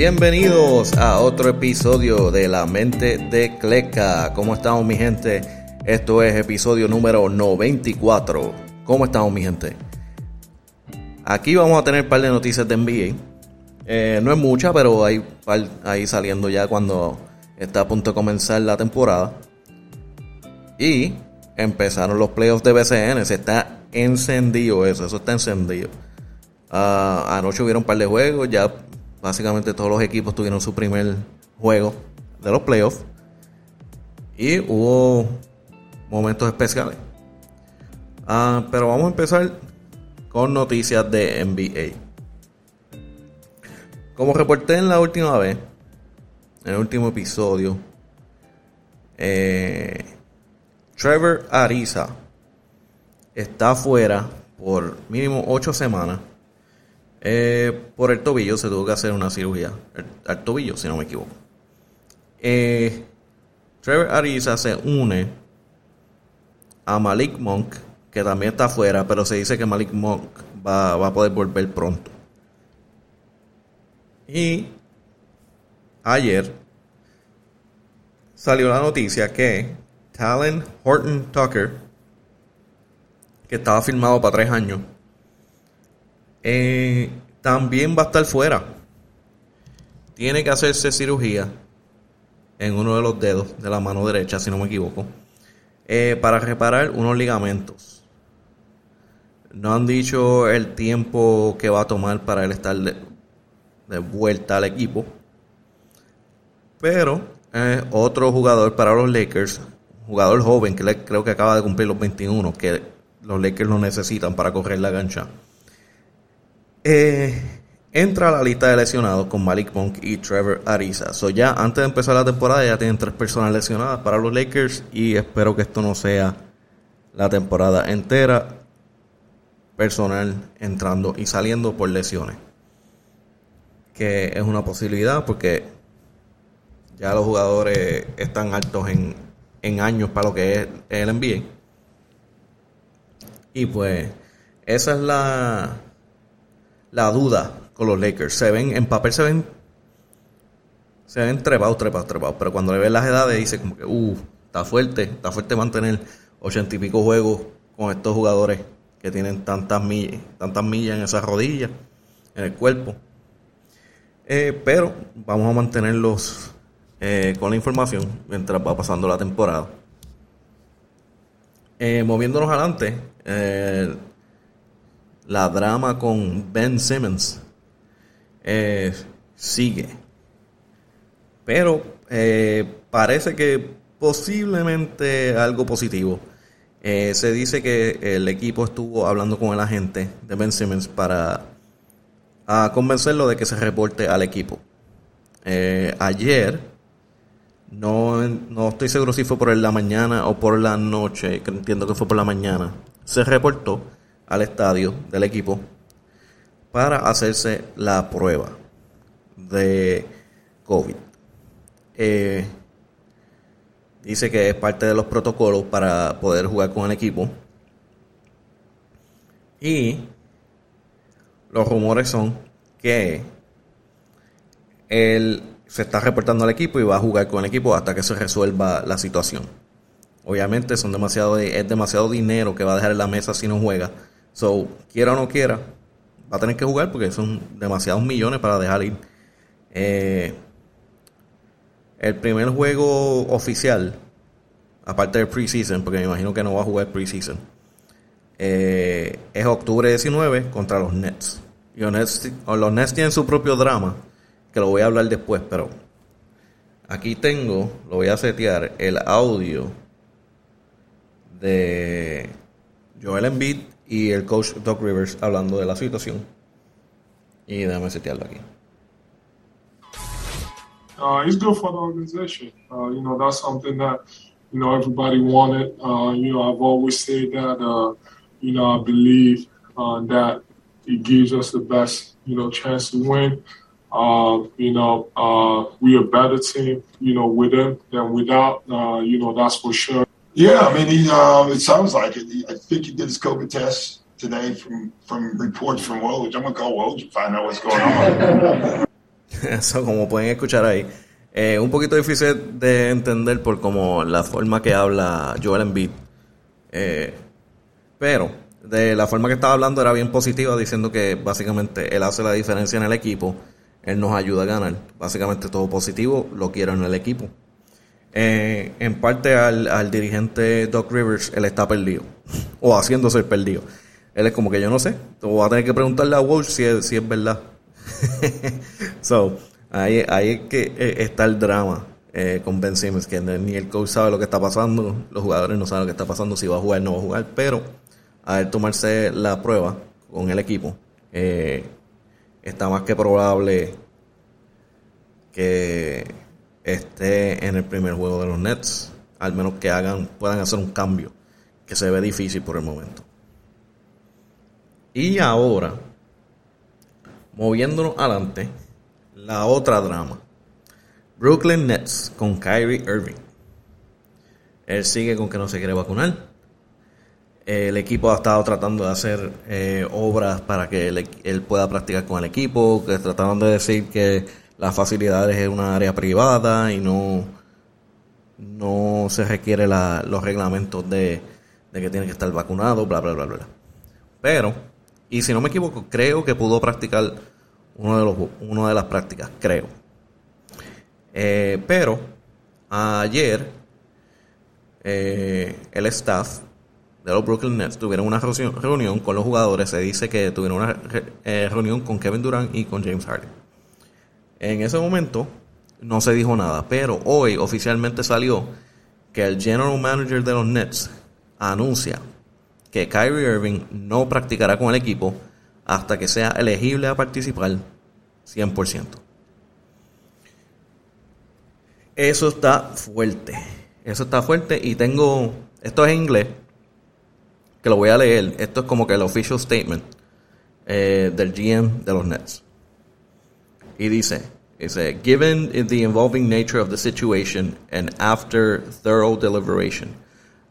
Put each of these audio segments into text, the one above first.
Bienvenidos a otro episodio de La Mente de Cleca. ¿Cómo estamos mi gente? Esto es episodio número 94. ¿Cómo estamos mi gente? Aquí vamos a tener un par de noticias de NBA. Eh, no es mucha, pero hay par ahí saliendo ya cuando está a punto de comenzar la temporada. Y empezaron los playoffs de BCN. Se está encendido eso, eso está encendido. Ah, anoche hubieron un par de juegos, ya Básicamente todos los equipos tuvieron su primer juego de los playoffs. Y hubo momentos especiales. Ah, pero vamos a empezar con noticias de NBA. Como reporté en la última vez, en el último episodio, eh, Trevor Ariza está fuera por mínimo 8 semanas eh, por el tobillo se tuvo que hacer una cirugía. al tobillo, si no me equivoco. Eh, Trevor Ariza se une a Malik Monk, que también está afuera, pero se dice que Malik Monk va, va a poder volver pronto. Y ayer salió la noticia que Talon Horton Tucker, que estaba firmado para tres años, eh, también va a estar fuera. Tiene que hacerse cirugía en uno de los dedos de la mano derecha, si no me equivoco, eh, para reparar unos ligamentos. No han dicho el tiempo que va a tomar para él estar de, vuelta al equipo. Pero otro jugador para los Lakers, jugador joven que creo que acaba de cumplir los 21, que los Lakers lo necesitan para correr la gancha. Eh, entra a la lista de lesionados con Malik Monk y Trevor Ariza. So ya antes de empezar la temporada ya tienen tres personas lesionadas para los Lakers y espero que esto no sea la temporada entera. Personal entrando y saliendo por lesiones. Que es una posibilidad porque ya los jugadores están altos en, en años para lo que es el NBA. Y pues esa es la la duda con los Lakers. Se ven, en papel se ven, se ven trepados, trepados, trepados. Pero cuando le ven las edades, dice como que, uh, está fuerte, está fuerte mantener ochenta y pico juegos con estos jugadores que tienen tantas millas, tantas millas en esas rodillas, en el cuerpo. Eh, pero vamos a mantenerlos eh, con la información mientras va pasando la temporada. Eh, moviéndonos adelante, la drama con Ben Simmons eh, sigue. Pero eh, parece que posiblemente algo positivo. Eh, se dice que el equipo estuvo hablando con el agente de Ben Simmons para a convencerlo de que se reporte al equipo. ayer, no, no estoy seguro si fue por la mañana o por la noche, entiendo que fue por la mañana, se reportó al estadio del equipo para hacerse la prueba de COVID. Eh, dice que es parte de los protocolos para poder jugar con el equipo. Y los rumores son que él se está reportando al equipo y va a jugar con el equipo hasta que se resuelva la situación. Obviamente son demasiado, es demasiado dinero que va a dejar en la mesa si no juega So, quiera o no quiera, va a tener que jugar porque son demasiados millones para dejar ir. Eh, el primer juego oficial, aparte del preseason, porque me imagino que no va a jugar preseason, eh, es octubre 19 contra los Nets. Y los Nets, los Nets tienen su propio drama, que lo voy a hablar después, pero aquí tengo, lo voy a setear, el audio de Joel Embiid y el coach Doc Rivers hablando de la situación. Y déjame setearlo aquí. Uh, it's good for the organization. Uh, you know, that's something that, you know, everybody wanted. Uh, you know, I've always said that, uh, you know, I believe uh, that it gives us the best, you know, chance to win. Uh, you know, uh, we a better team, you know, with them than without. You know, that's for sure. Yeah, I mean, he, um, it sounds like it. I think he did his COVID test today from from reports from Woj. I'm gonna call Woj and find out what's going on. Eso, como pueden escuchar ahí. Eh, un poquito difícil de entender por como la forma que habla Joel Embiid. Eh, pero de la forma que estaba hablando era bien positiva, diciendo que básicamente él hace la diferencia en el equipo, él nos ayuda a ganar. Básicamente todo positivo lo quiero en el equipo. Eh, en parte al, dirigente Doc Rivers, él está perdido, o haciéndose perdido. Él es como que yo no sé, voy a tener que preguntarle a Walsh si es, es verdad. so, ahí, ahí que eh, está el drama eh, con Ben Simmons, que ni el coach sabe lo que está pasando, los jugadores no saben lo que está pasando, si va a jugar o no va a jugar, pero a él tomarse la prueba con el equipo, eh, está más que probable que esté en el primer juego de los Nets, al menos que hagan, puedan hacer un cambio, que se ve difícil por el momento. Y ahora, moviéndonos adelante, la otra drama. Brooklyn Nets con Kyrie Irving. Él sigue con que no se quiere vacunar. El equipo ha estado tratando de hacer eh, obras para que él, pueda practicar con el equipo, que trataron de decir que las facilidades es una área privada y no, no se requiere los reglamentos de, de que tiene que estar vacunado, bla, bla, bla, bla. Pero, y si no me equivoco, creo que pudo practicar uno de los, una de las prácticas, creo. Eh, pero ayer eh, el staff de los Brooklyn Nets tuvieron una reunión con los jugadores. Se dice que tuvieron una eh, reunión con Kevin Durant y con James Harden. En ese momento no se dijo nada, pero hoy oficialmente salió que el general manager de los Nets anuncia que Kyrie Irving no practicará con el equipo hasta que sea elegible a participar 100%. Eso está fuerte. Eso está fuerte y tengo, esto es en inglés, que lo voy a leer. Esto es como que el official statement eh, del GM de los Nets. Y dice, dice, given the involving nature of the situation and after thorough deliberation,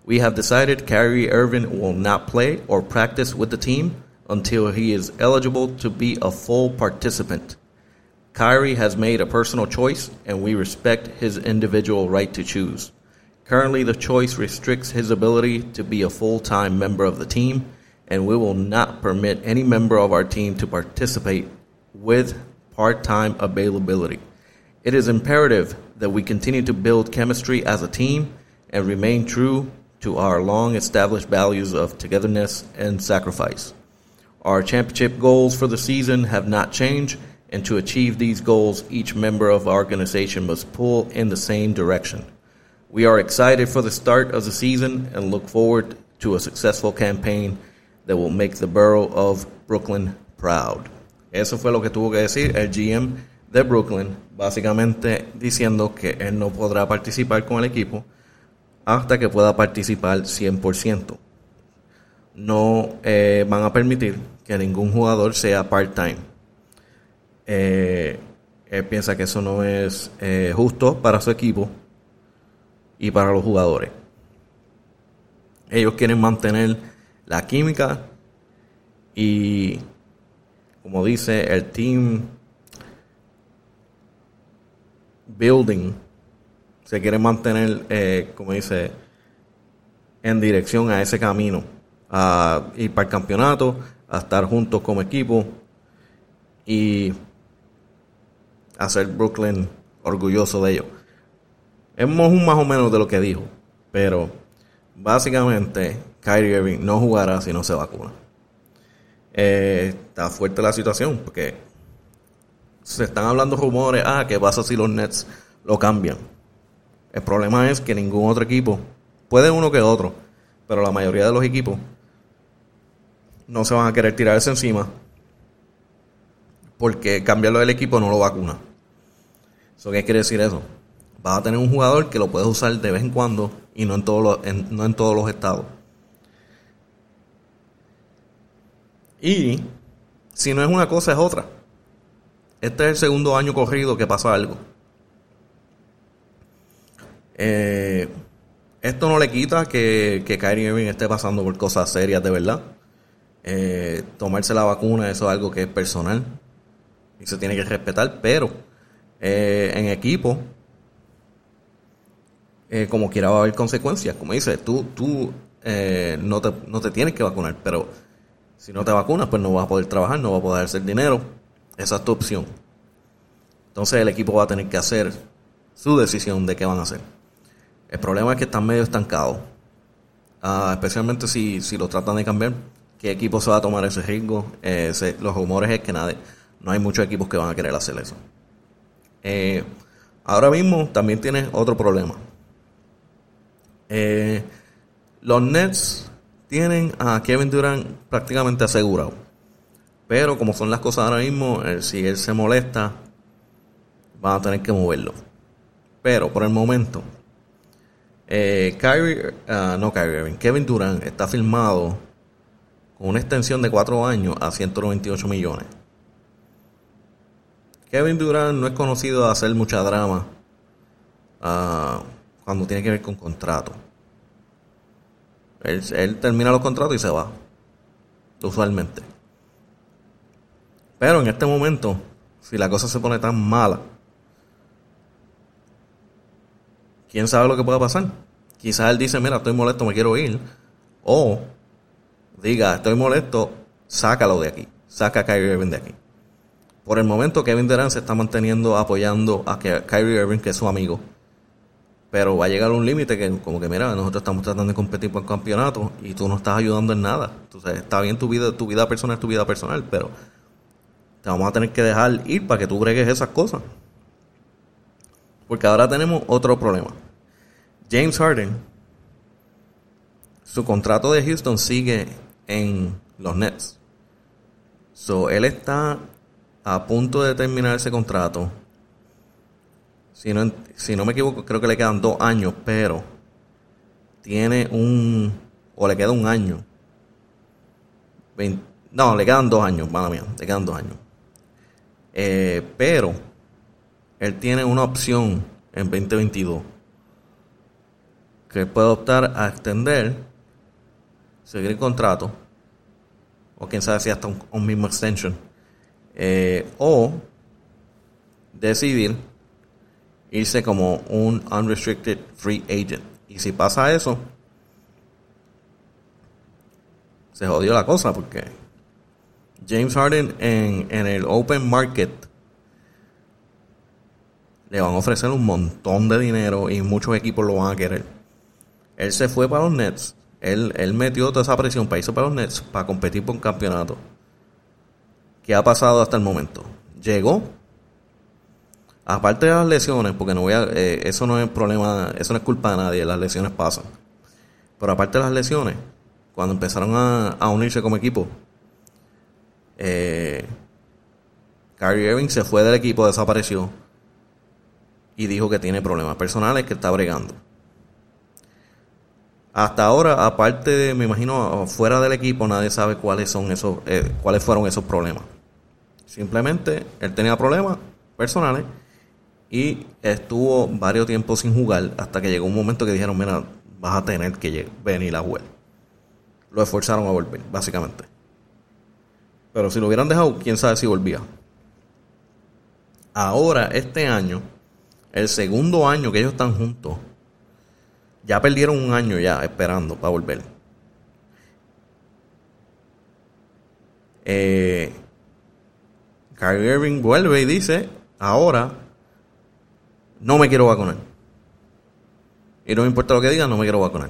we have decided Kyrie Irving will not play or practice with the team until he is eligible to be a full participant. Kyrie has made a personal choice, and we respect his individual right to choose. Currently, the choice restricts his ability to be a full time member of the team, and we will not permit any member of our team to participate with part time availability. It is imperative that we continue to build chemistry as a team and remain true to our long established values of togetherness and sacrifice. Our championship goals for the season have not changed, and to achieve these goals, each member of our organization must pull in the same direction. We are excited for the start of the season and look forward to a successful campaign that will make the borough of Brooklyn proud. Eso fue lo que tuvo que decir el GM de Brooklyn, básicamente diciendo que él no podrá participar con el equipo hasta que pueda participar 100% no eh, van a permitir que ningún jugador sea part-time. Eh, él piensa que eso no es eh, justo para su equipo y para los jugadores. Ellos quieren mantener la química y, como dice, el team building se quiere mantener, como dice, en dirección a ese camino a ir para el campeonato, a estar juntos como equipo y hacer Brooklyn orgulloso de ellos. Es más o menos de lo que dijo, pero básicamente Kyrie Irving no jugará si no se vacuna. Eh, está fuerte la situación porque se están hablando rumores, ah, ¿qué pasa si los Nets lo cambian? El problema es que ningún otro equipo, puede uno que otro, pero la mayoría de los equipos no se van a querer tirarse encima porque cambiarlo del equipo no lo vacuna. ¿Eso qué quiere decir eso? Vas a tener un jugador que lo puedes usar de vez en cuando y no en, todos los, no en todos los estados. Y si no es una cosa, es otra. Este es el segundo año corrido que pasa algo. Eh, esto no le quita que, que Kyrie Irving esté pasando por cosas serias de verdad. Eh, tomarse la vacuna, eso es algo que es personal y se tiene que respetar, pero eh, en equipo, como quiera va a haber consecuencias. Como dice, tú, tú no, te, no te tienes que vacunar, pero si no te vacunas, pues no vas a poder trabajar, no vas a poder hacer dinero. Esa es tu opción. Entonces el equipo va a tener que hacer su decisión de qué van a hacer. El problema es que están medio estancados. Ah, especialmente si, si lo tratan de cambiar. ¿Qué equipo se va a tomar ese riesgo? Eh, los rumores es que nadie, no hay muchos equipos que van a querer hacer eso. Eh, ahora mismo también tienes otro problema. Eh, los Nets tienen a Kevin Durant prácticamente asegurado. Pero como son las cosas ahora mismo, si él se molesta, van a tener que moverlo. Pero por el momento, eh, Kyrie, ah, no Kevin Durant está firmado con una extensión de 4 años a 198 millones. Kevin Durant no es conocido de hacer mucha drama ah, cuando tiene que ver con contratos. Él, termina los contratos y se va. Usualmente. Pero en este momento, si la cosa se pone tan mala, quién sabe lo que pueda pasar. Quizás él dice, mira, estoy molesto, me quiero ir. O diga, estoy molesto, sácalo de aquí. Saca a Kyrie Irving de aquí. Por el momento, Kevin Durant se está manteniendo apoyando a Kyrie Irving, que es su amigo. Pero va a llegar un límite que, como que, mira, nosotros estamos tratando de competir por el campeonato y tú no estás ayudando en nada. Entonces, está bien tu vida, tu vida personal tu vida personal, pero te vamos a tener que dejar ir para que tú bregues esas cosas. Porque ahora tenemos otro problema. James Harden, su contrato de Houston sigue en los Nets. So, él está a punto de terminar ese contrato si no, si no me equivoco, creo que le quedan dos años, pero tiene un. o le queda un año. no, le quedan dos años, mala mía, le quedan dos años. Eh, pero él tiene una opción en 2022 que puede optar a extender, seguir el contrato, o quién sabe si hasta un, mismo extension, eh, o decidir irse como un unrestricted free agent. Y si pasa eso, se jodió la cosa porque James Harden en, en el open market le van a ofrecer un montón de dinero y muchos equipos lo van a querer. Él se fue para los Nets. Él, él metió toda esa presión para irse para los Nets para competir por un campeonato. ¿Qué ha pasado hasta el momento? Llegó, Aparte de las lesiones, porque no voy a, eh, eso no es problema, eso no es culpa de nadie, las lesiones pasan. Pero aparte de las lesiones, cuando empezaron a, unirse como equipo, eh, Kyrie Irving se fue del equipo, desapareció y dijo que tiene problemas personales que está bregando. Hasta ahora, aparte de, me imagino, fuera del equipo, nadie sabe cuáles son esos, eh, cuáles fueron esos problemas. Simplemente él tenía problemas personales y estuvo varios tiempos sin jugar hasta que llegó un momento que dijeron, mira, vas a tener que venir a jugar. Lo esforzaron a volver, básicamente. Pero si lo hubieran dejado, quién sabe si volvía. Ahora, este año, el segundo año que ellos están juntos, ya perdieron un año ya esperando para volver. Eh, Kyrie Irving vuelve y dice, ahora no me quiero vacunar. Y no me importa lo que digan, no me quiero vacunar.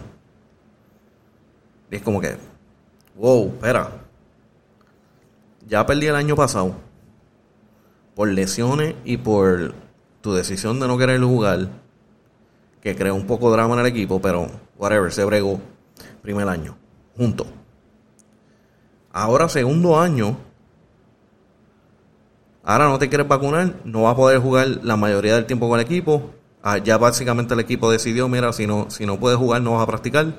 Y es como que, wow, espera. Ya perdí el año pasado por lesiones y por tu decisión de no querer jugar, que creó un poco de drama en el equipo, pero whatever, se bregó primer año, junto. Ahora segundo año, Ahora no te quieres vacunar, no vas a poder jugar la mayoría del tiempo con el equipo. Ah, ya básicamente el equipo decidió, mira, si no, si no puedes jugar, no vas a practicar.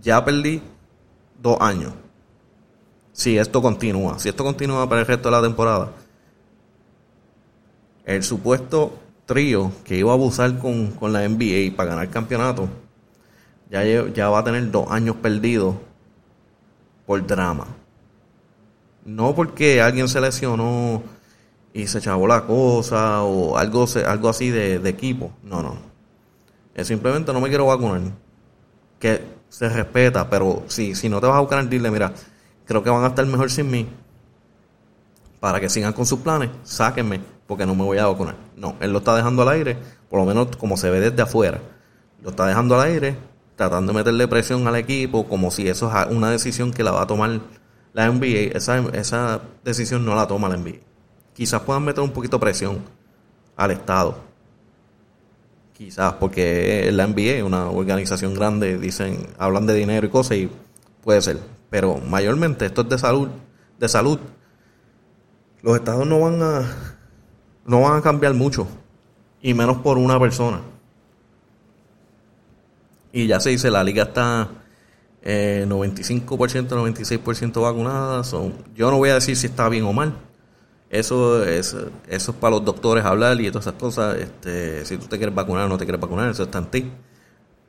Ya perdí dos años. Si esto continúa, si esto continúa para el resto de la temporada, el supuesto trío que iba a abusar con, con la NBA para ganar campeonato, ya, ya va a tener dos años perdidos por drama. No porque alguien se lesionó y se chavó la cosa o algo, algo así de, equipo. No, no. Es simplemente no me quiero vacunar. Que se respeta, pero si, si no te vas a vacunar, dile, mira, creo que van a estar mejor sin mí. Para que sigan con sus planes, sáquenme, porque no me voy a vacunar. No, él lo está dejando al aire, por lo menos como se ve desde afuera. Lo está dejando al aire, tratando de meterle presión al equipo, como si eso es una decisión que la va a tomar la NBA. Esa, esa decisión no la toma la NBA. Quizás puedan meter un poquito de presión al Estado. Quizás, porque la NBA una organización grande, dicen, hablan de dinero y cosas y puede ser. Pero mayormente esto es de salud, de salud. Los estados no van a no van a cambiar mucho y menos por una persona. Y ya se dice, la liga está eh, 95%, 96% vacunada. Son, yo no voy a decir si está bien o mal. Eso es, eso es para los doctores hablar y todas esas cosas. Este, si tú te quieres vacunar o no te quieres vacunar, eso está en ti.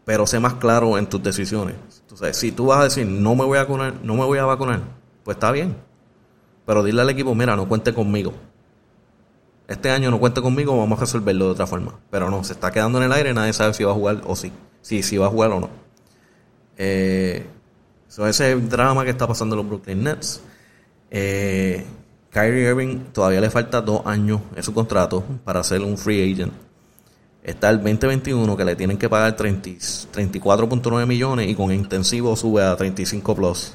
Pero sé más claro en tus decisiones. Entonces, si tú vas a decir, no me voy a vacunar, no me voy a vacunar, pues está bien. Pero dile al equipo, mira, no cuente conmigo este año no cuenta conmigo, vamos a resolverlo de otra forma. Pero no, se está quedando en el aire, nadie sabe si va a jugar o sí. Si, si va a jugar o no. Eh, ese es el drama que está pasando los Brooklyn Nets. Eh, Kyrie Irving todavía le falta dos años en su contrato para ser un free agent. Está el 2021 que le tienen que pagar 34.9 millones y con intensivo sube a 35 plus.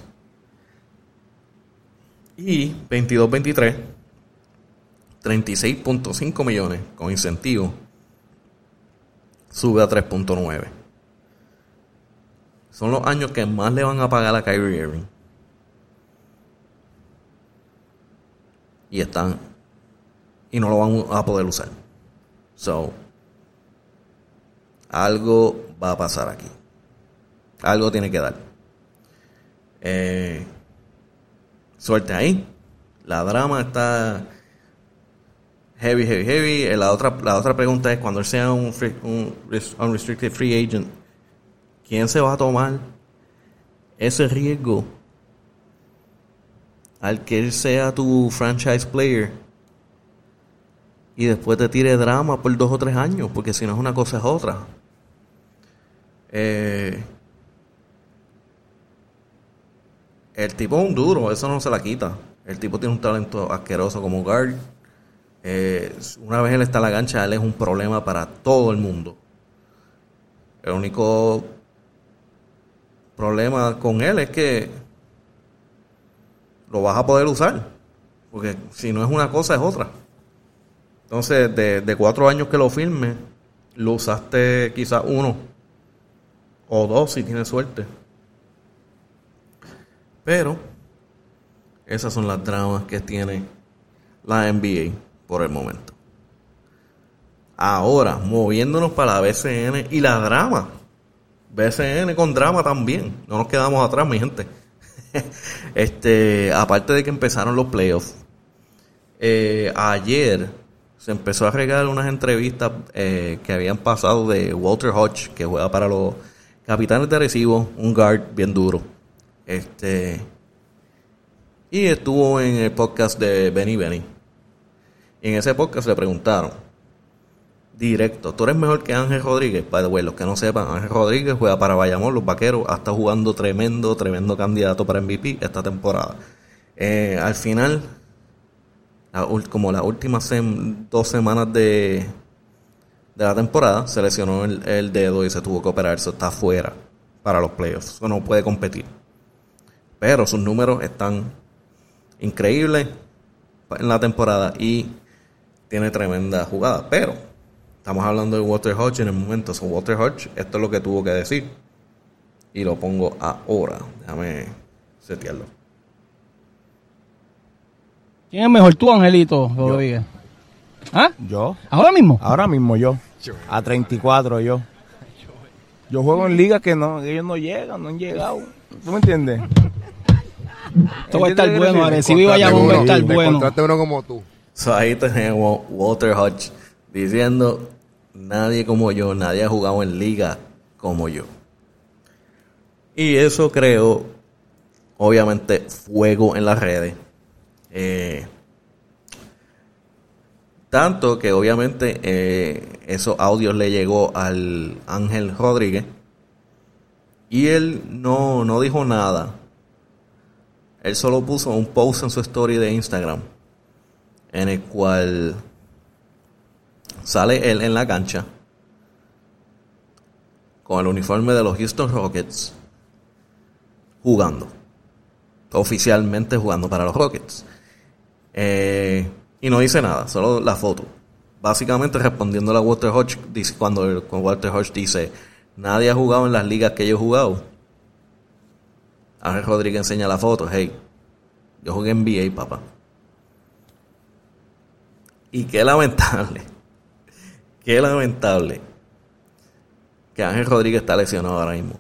Y 22-23 36.5 millones con incentivo, sube a 3.9. Son los años que más le van a pagar a Kyrie Irving. Y están. Y no lo van a poder usar. So. Algo va a pasar aquí. Algo tiene que dar. Eh, suerte ahí. La drama está heavy, heavy, heavy. Eh, la otra, la otra pregunta es, cuando sea un, un unrestricted free agent, ¿quién se va a tomar ese riesgo al que él sea tu franchise player y después te tire drama por dos o tres años? Porque si no es una cosa es otra. Eh, el tipo es un duro, eso no se la quita. El tipo tiene un talento asqueroso como guard eh, una vez él está en la cancha, él es un problema para todo el mundo. El único problema con él es que lo vas a poder usar. Porque si no es una cosa, es otra. Entonces, de, cuatro años que lo firme, lo usaste quizás uno o dos si tienes suerte. Pero, esas son las dramas que tiene la NBA por el momento. Ahora, moviéndonos para la BCN y la drama. BCN con drama también. No nos quedamos atrás, mi gente. este, aparte de que empezaron los playoffs, eh, ayer se empezó a regalar unas entrevistas eh, que habían pasado de Walter Hodge, que juega para los Capitanes de Recibo, un guard bien duro. Este, y estuvo en el podcast de Benny Benny y en ese podcast le preguntaron, directo, ¿tú eres mejor que Ángel Rodríguez? The way, los que no sepan, Ángel Rodríguez juega para Bayamón, los vaqueros, ha jugando tremendo, tremendo candidato para MVP esta temporada. Eh, al final, como las últimas dos semanas de, de la temporada, se lesionó el, dedo y se tuvo que operar, eso está fuera para los playoffs, eso no puede competir. Pero sus números están increíbles en la temporada y tiene tremenda jugada. Pero estamos hablando de Walter Hodge en el momento. So, Walter Hodge, esto es lo que tuvo que decir. Y lo pongo ahora. Déjame setearlo. ¿Quién es mejor tú, Angelito Rodríguez? ¿Ah? Yo. ¿Ahora mismo? Ahora mismo yo. A 34 yo. Yo juego en ligas que no, ellos no llegan, no han llegado. ¿Tú me entiendes? Esto va a estar bueno, Arecibo y Bayamón va a estar bueno. uno como tú. So, ahí tenemos Walter Hodge diciendo, nadie como yo, nadie ha jugado en liga como yo. Y eso creo, obviamente, fuego en las redes. Eh, Tanto que obviamente eh, esos audios le llegó al Ángel Rodríguez y él no, no dijo nada. Él solo puso un post en su story de Instagram en el cual sale él en la cancha con el uniforme de los Houston Rockets jugando. Oficialmente jugando para los Rockets. Eh, y no dice nada, solo la foto. Básicamente respondiendo a Walter Hodge, dice, cuando Walter Hodge dice, nadie ha jugado en las ligas que yo he jugado. Ángel Rodríguez enseña la foto, hey, yo jugué en NBA, papá. Y qué lamentable, qué lamentable que Ángel Rodríguez está lesionado ahora mismo.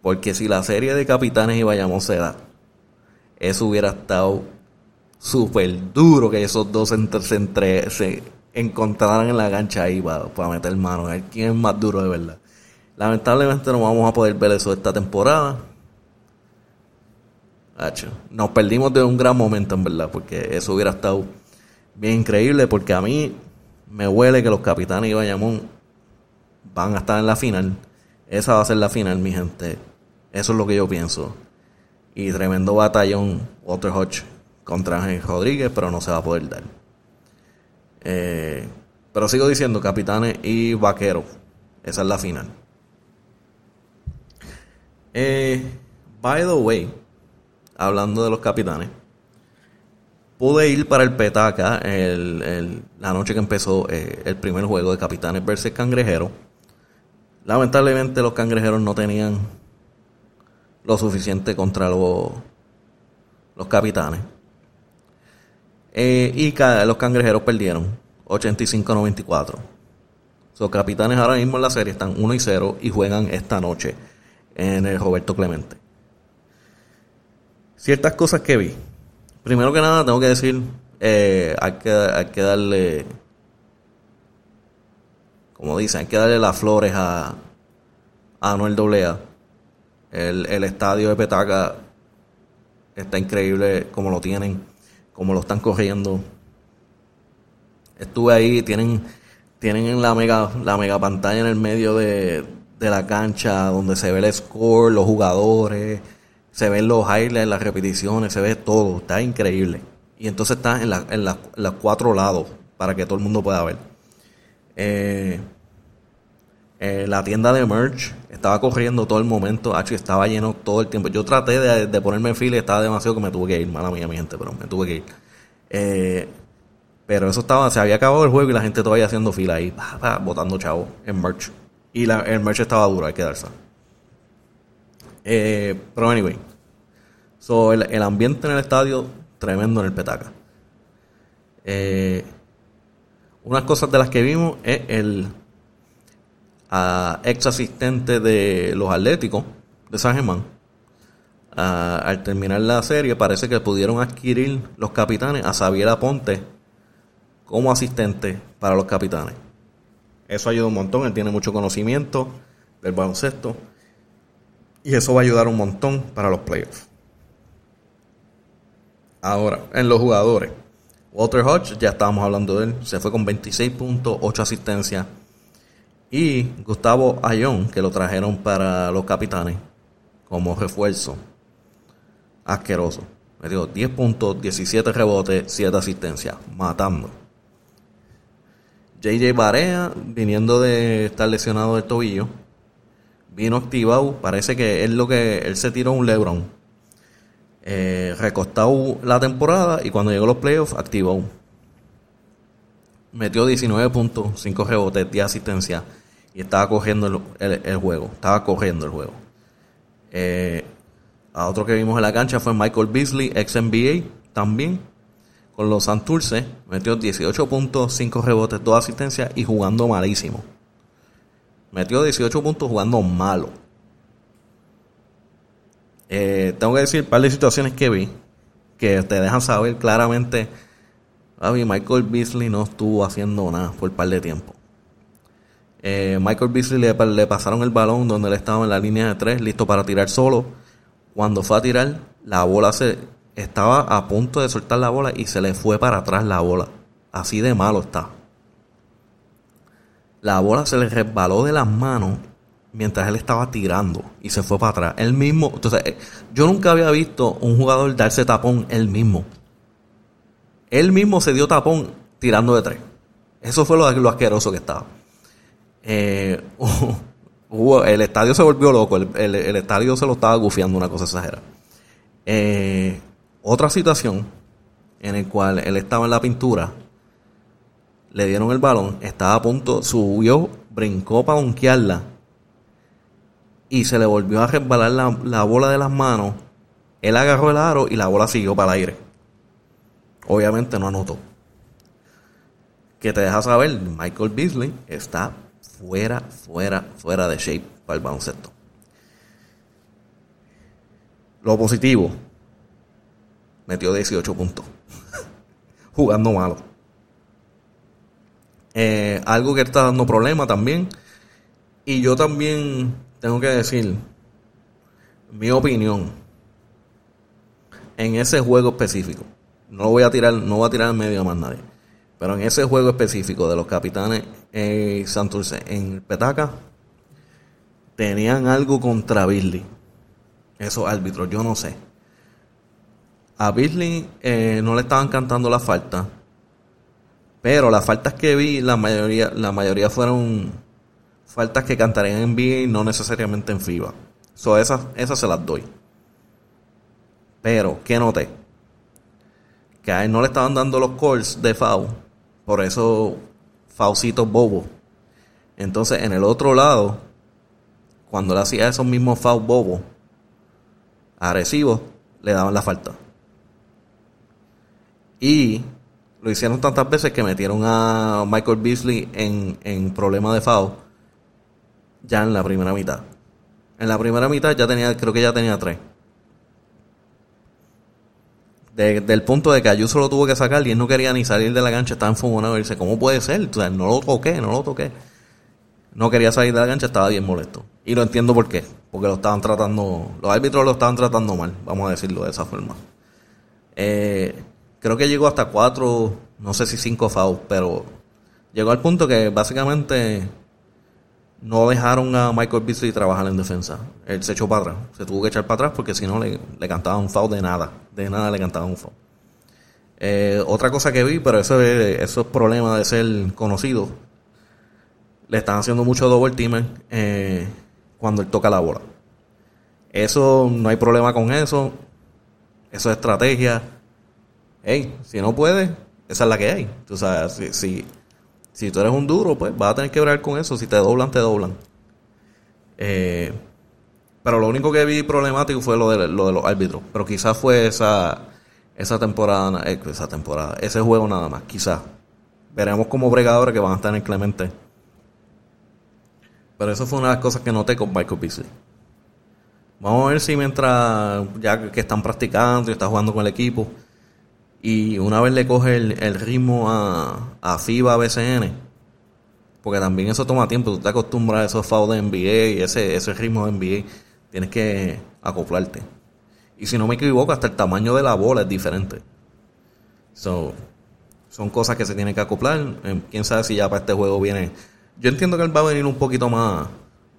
Porque si la serie de capitanes y vayamos se da, eso hubiera estado súper duro que esos dos se, entre, se encontraran en la cancha ahí para, meter mano. A ver quién es más duro de verdad. Lamentablemente no vamos a poder ver eso esta temporada. Nos perdimos de un gran momento en verdad, porque eso hubiera estado bien increíble, porque a mí me huele que los capitanes y Bayamón van a estar en la final. Esa va a ser la final, mi gente. Eso es lo que yo pienso. Y tremendo batallón, Walter Hodge contra Ángel Rodríguez, pero no se va a poder dar. Eh, pero sigo diciendo, capitanes y vaqueros. Esa es la final. Eh, by the way, hablando de los capitanes, pude ir para el Petaca la noche que empezó eh, el primer juego de Capitanes versus Cangrejeros. Lamentablemente los Cangrejeros no tenían lo suficiente contra los, los Capitanes. Eh, y los Cangrejeros perdieron 85-94. Los Capitanes ahora mismo en la serie están 1 y 0 y juegan esta noche en el Roberto Clemente. Ciertas cosas que vi Primero que nada, tengo que decir, eh, hay, que, hay que darle, como dicen, hay que darle las flores a, a Anuel Doblea. El, el estadio de Petaca está increíble como lo tienen, como lo están corriendo. Estuve ahí, tienen, tienen la mega, la mega pantalla en el medio de, de la cancha donde se ve el score, los jugadores se ven los highlights, las repeticiones, se ve todo, está increíble. Y entonces está en, la, en, los cuatro lados para que todo el mundo pueda ver. Eh, eh, la tienda de merch estaba corriendo todo el momento, H, estaba lleno todo el tiempo. Yo traté de, ponerme en fila y estaba demasiado que me tuve que ir, mala mía, mi gente, pero me tuve que ir. Eh, pero eso estaba, se había acabado el juego y la gente todavía haciendo fila ahí, botando chavo en merch. Y la, el merch estaba duro, hay que darse. Eh, pero anyway. So, el, ambiente en el estadio, tremendo en el Petaca. Eh, unas cosas de las que vimos es el ex asistente de los Atléticos de San Germán. al terminar la serie, parece que pudieron adquirir los capitanes a Xavier Aponte como asistente para los capitanes. Eso ayuda un montón, él tiene mucho conocimiento del baloncesto y eso va a ayudar un montón para los playoffs. Ahora, en los jugadores. Walter Hodge, ya estábamos hablando de él, se fue con 26.8 asistencias. Y Gustavo Ayón, que lo trajeron para los capitanes como refuerzo. Asqueroso. Me digo, 10 puntos, 17 rebotes, 7 asistencias. Matando. JJ Barea, viniendo de estar lesionado del tobillo, vino activado. Parece que es lo que él se tiró un LeBron. Eh, recostado la temporada y cuando llegó los playoffs, activó. Metió 19 puntos, 5 rebotes, 10 asistencia y estaba cogiendo el, juego. Estaba corriendo el juego. Eh, a otro que vimos en la cancha fue Michael Beasley, ex NBA, también. Con los Santurce, metió 18 puntos, 5 rebotes, 2 asistencias y jugando malísimo. Metió 18 puntos jugando malo. Eh, tengo que decir un par de situaciones que vi que te dejan saber claramente. Michael Beasley no estuvo haciendo nada por un par de tiempo. Eh, Michael Beasley le, pasaron el balón donde él estaba en la línea de tres, listo para tirar solo. Cuando fue a tirar, la bola se estaba a punto de soltar la bola y se le fue para atrás la bola. Así de malo está. La bola se le resbaló de las manos mientras él estaba tirando y se fue para atrás. Él mismo, entonces, eh, yo nunca había visto un jugador darse tapón él mismo. Él mismo se dio tapón tirando de tres. Eso fue lo, lo asqueroso que estaba. Eh, el estadio se volvió loco. El, estadio se lo estaba gufiando, una cosa exagerada. Eh, otra situación en el cual él estaba en la pintura, le dieron el balón, estaba a punto, subió, brincó para unquearla y se le volvió a resbalar la, la bola de las manos. Él agarró el aro y la bola siguió para el aire. Obviamente no anotó. Que te deja saber, Michael Beasley está fuera, fuera, fuera de shape para el baloncesto. Lo positivo, metió 18 puntos. Jugando malo. Eh, algo que está dando problema también. Y yo también tengo que decir mi opinión en ese juego específico. No voy a tirar, no voy a tirar en medio a más nadie. Pero en ese juego específico de los capitanes eh, Santurce en Petaca, tenían algo contra Billy. Esos árbitros, yo no sé. A Billy eh, no le estaban cantando la falta. Pero las faltas que vi, la mayoría, la mayoría fueron faltas que cantarían en NBA y no necesariamente en FIBA. So, esas, esas se las doy. Pero, ¿qué noté? Que a él no le estaban dando los calls de foul. Por eso, faucitos bobo. Entonces, en el otro lado, cuando le hacía esos mismos foul bobos, agresivos, le daban la falta. Y lo hicieron tantas veces que metieron a Michael Beasley en, en problema de foul ya en la primera mitad. En la primera mitad ya tenía, creo que ya tenía tres. del punto de que Ayuso lo tuvo que sacar y él no quería ni salir de la cancha, estaba enfumonado y dice, ¿cómo puede ser? O no lo toqué, no lo toqué. No quería salir de la cancha, estaba bien molesto. Y lo entiendo por qué. Porque lo estaban tratando, los árbitros lo estaban tratando mal, vamos a decirlo de esa forma. Eh, creo que llegó hasta cuatro, no sé si cinco fouls, pero llegó al punto que básicamente no dejaron a Michael Beasley trabajar en defensa. Él se echó para atrás. Se tuvo que echar para atrás porque si no le, le cantaba un foul de nada. De nada le cantaba un foul. Eh, otra cosa que vi, pero eso es, eso es problema de ser conocido. Le están haciendo mucho double team eh, cuando él toca la bola. Eso no hay problema con eso. Eso es estrategia. Hey, si no puede, esa es la que hay. Tú sabes, si, si si tú eres un duro, pues vas a tener que ver con eso. Si te doblan, te doblan. Eh, pero lo único que vi problemático fue lo de, lo de los árbitros. Pero quizás fue esa, esa temporada, eh, esa temporada, ese juego nada más, quizás. Veremos como bregadores que van a estar en Clemente. Pero eso fue una de las cosas que noté con Michael Beasley. Vamos a ver si mientras ya que están practicando y está jugando con el equipo, y una vez le coge el, ritmo a, a FIBA BCN, porque también eso toma tiempo, tú te acostumbras a esos fouls de NBA y ese, ese ritmo de NBA, tienes que acoplarte. Y si no me equivoco, hasta el tamaño de la bola es diferente. So, son cosas que se tienen que acoplar. Eh, Quién sabe si ya para este juego viene. Yo entiendo que él va a venir un poquito más,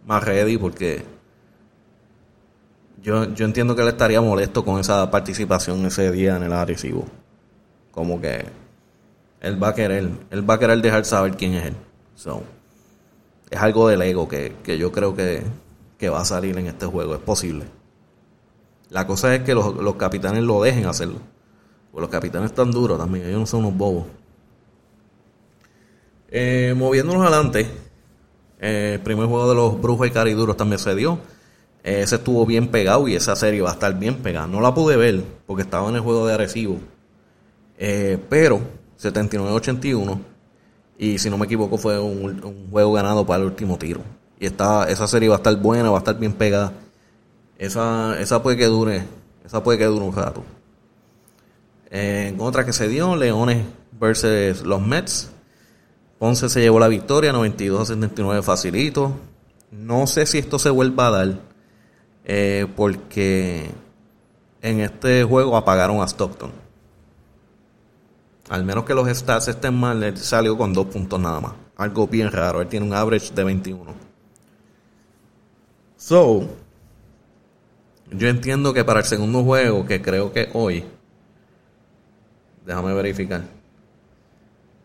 más ready porque yo, yo entiendo que él estaría molesto con esa participación ese día en el agresivo. Como que él va a querer, él va a querer dejar saber quién es él. So, es algo del ego que, yo creo que, va a salir en este juego. Es posible. La cosa es que los, capitanes lo dejen hacerlo. Porque los capitanes están duros también. Ellos no son unos bobos. Eh, moviéndonos adelante. Eh, el primer juego de los brujos y cariduros también se dio. Eh, ese estuvo bien pegado y esa serie va a estar bien pegada. No la pude ver porque estaba en el juego de Arecibo. Eh, pero 79-81 y si no me equivoco fue un, juego ganado para el último tiro. Y está, esa serie va a estar buena, va a estar bien pegada. Esa, esa puede que dure, esa puede que dure un rato. en otra que se dio, Leones versus los Mets. Ponce se llevó la victoria, 92 a 79 facilito. No sé si esto se vuelva a dar, eh, porque en este juego apagaron a Stockton. Al menos que los stats estén mal, él salió con dos puntos nada más. Algo bien raro. Él tiene un average de 21. So, yo entiendo que para el segundo juego, que creo que hoy, déjame verificar.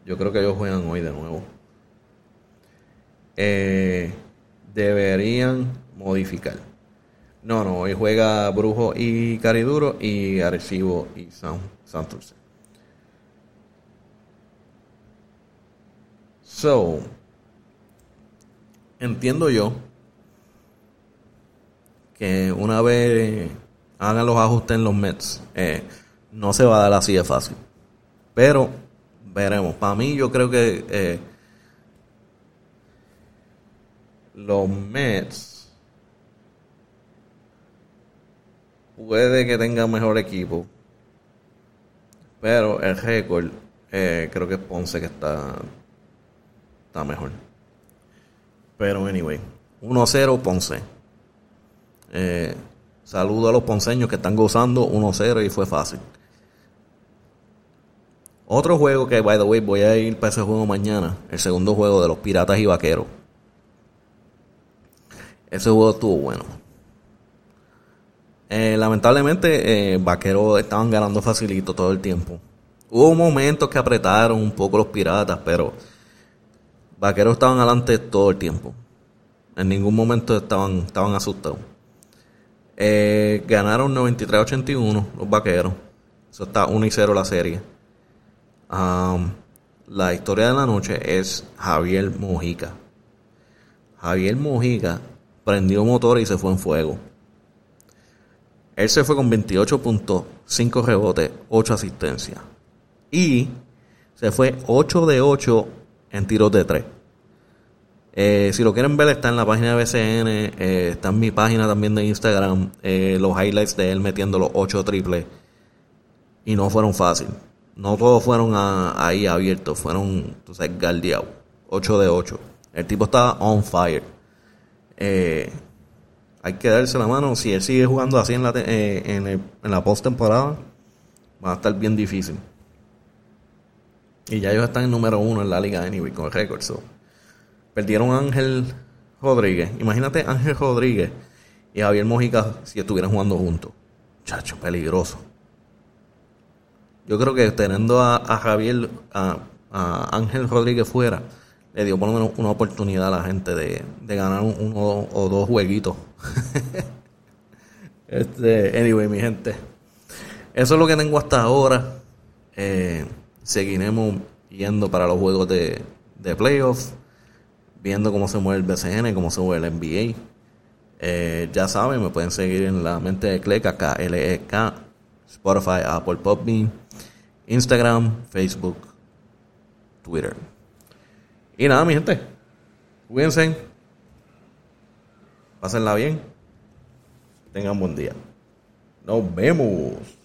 Yo creo que ellos juegan hoy de nuevo. Eh, deberían modificar. No, no, hoy juega Brujo y Cariduro y Arecibo y San, Santurce. So, entiendo yo que una vez hagan los ajustes en los Mets, eh, no se va a dar así de fácil. Pero veremos. Para mí, yo creo que eh, los Mets puede que tengan mejor equipo, pero el récord eh, creo que es Ponce que está, está mejor. Pero anyway, 1-0 Ponce. Eh, saludo a los ponceños que están gozando 1-0 y fue fácil. Otro juego que, by the way, voy a ir para ese juego mañana. El segundo juego de los Piratas y Vaqueros. Ese juego estuvo bueno. Eh, lamentablemente, eh, Vaqueros estaban ganando facilito todo el tiempo. Hubo momentos que apretaron un poco los Piratas, pero Vaqueros estaban adelante todo el tiempo. En ningún momento estaban, estaban asustados. Eh, ganaron 93-81 los Vaqueros. Eso está 1 y 0 la serie. la historia de la noche es Javier Mojica. Javier Mojica prendió motor y se fue en fuego. Él se fue con 28 puntos, 5 rebotes, 8 asistencias. Y se fue 8 de 8 en tiros de 3. Eh, si lo quieren ver, está en la página de BCN, eh, está en mi página también de Instagram, eh, los highlights de él metiendo los 8 triples. Y no fueron fáciles. No todos fueron ahí abiertos, fueron, tú sabes, galdeados. 8 de 8. El tipo estaba on fire. hay que darse la mano. Si él sigue jugando así en la, en, en la post-temporada, va a estar bien difícil. Y ya ellos están en número uno en la liga anyway, con el récord. Perdieron a Ángel Rodríguez. Imagínate Ángel Rodríguez y Javier Mojica si estuvieran jugando juntos. Chacho, peligroso. Yo creo que teniendo a, Javier, a, Ángel Rodríguez fuera, le dio por lo menos una oportunidad a la gente de, ganar uno o dos jueguitos. este, anyway, mi gente. Eso es lo que tengo hasta ahora. Eh, seguiremos yendo para los juegos de, de playoff, viendo cómo se mueve el BCN, cómo se mueve el NBA. Eh, ya saben, me pueden seguir en la mente de Clec, acá L-E-K, Spotify, Apple Podbean, Instagram, Facebook, Twitter. Y nada, mi gente, cuídense, pásenla bien, tengan buen día. Nos vemos.